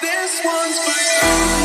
dancing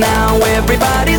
Now everybody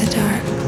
Die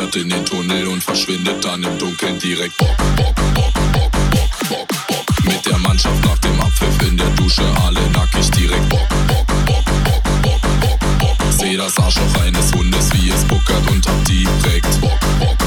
fährt in den Tunnel und verschwindet dann im Dunkeln direkt Bock, Bock, Bock, Bock, Bock, Bock, Bock. Mit der Mannschaft nach dem Abpfiff in der Dusche alle nackig direkt Bock, Bock, Bock, Bock, Bock, Bock, Bock. Seh das Arschloch eines Hundes, wie es buckert und hab direkt Bock, Bock,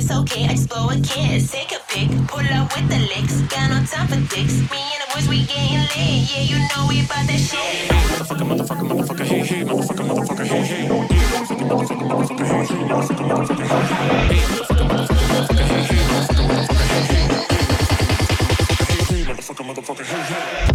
it's okay. I just blow a kiss, take a pic, pull up with the licks. Got no time for dicks. Me and the boys, we getting lit. Yeah, you know we about that shit. Motherfucker, motherfucker, motherfucker, hey, hey, motherfucker, motherfucker, hey, hey. Motherfucker, motherfucker, motherfucker, hey, hey, motherfucker, motherfucker, hey, hey. Motherfucker, motherfucker, motherfucker, hey, hey, motherfucker, motherfucker. Hey, hey, motherfucker, motherfucker, hey, hey.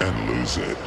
And lose it.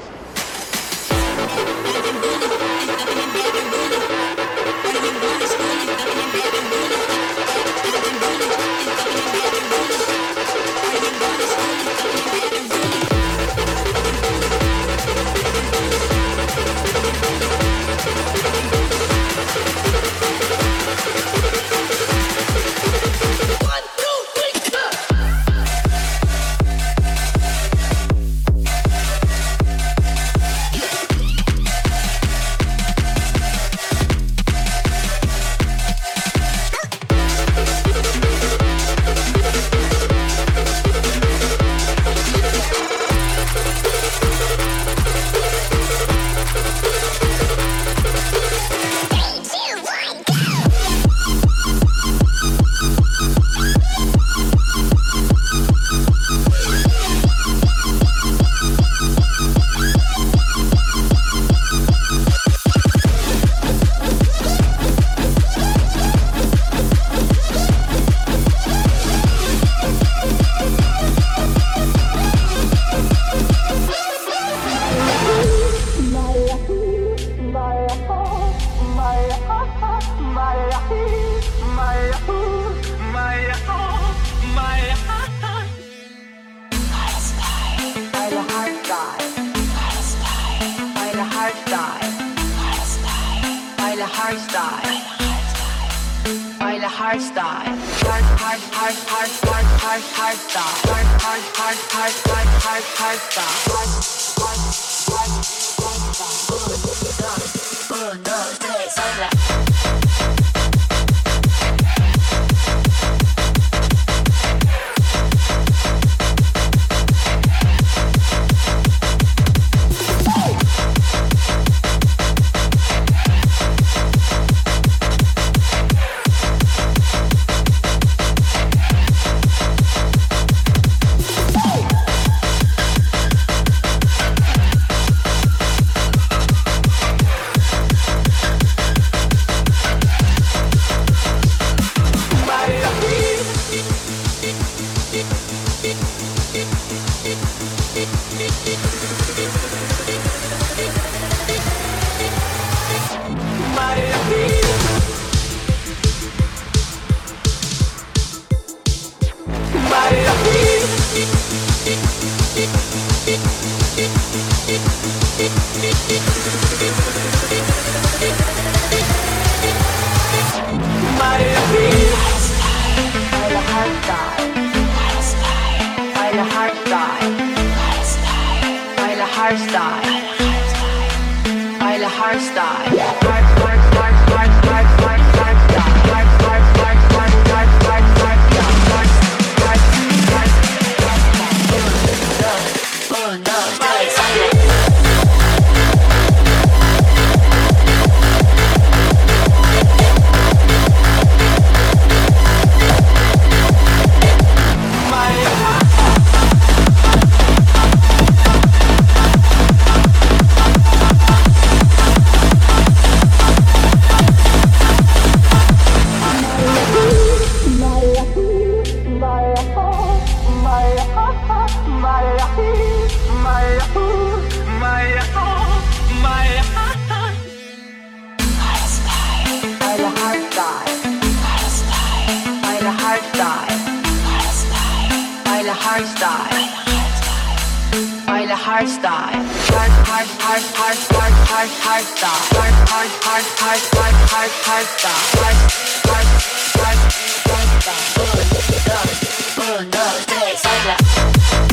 hard style. Hard, hard, hard, hard, hard, hard, hard style. Hard, hard, hard, hard, hard, hard, hard style. Hard, hard, hard, hard style. boom, boom, boom, boom, habla.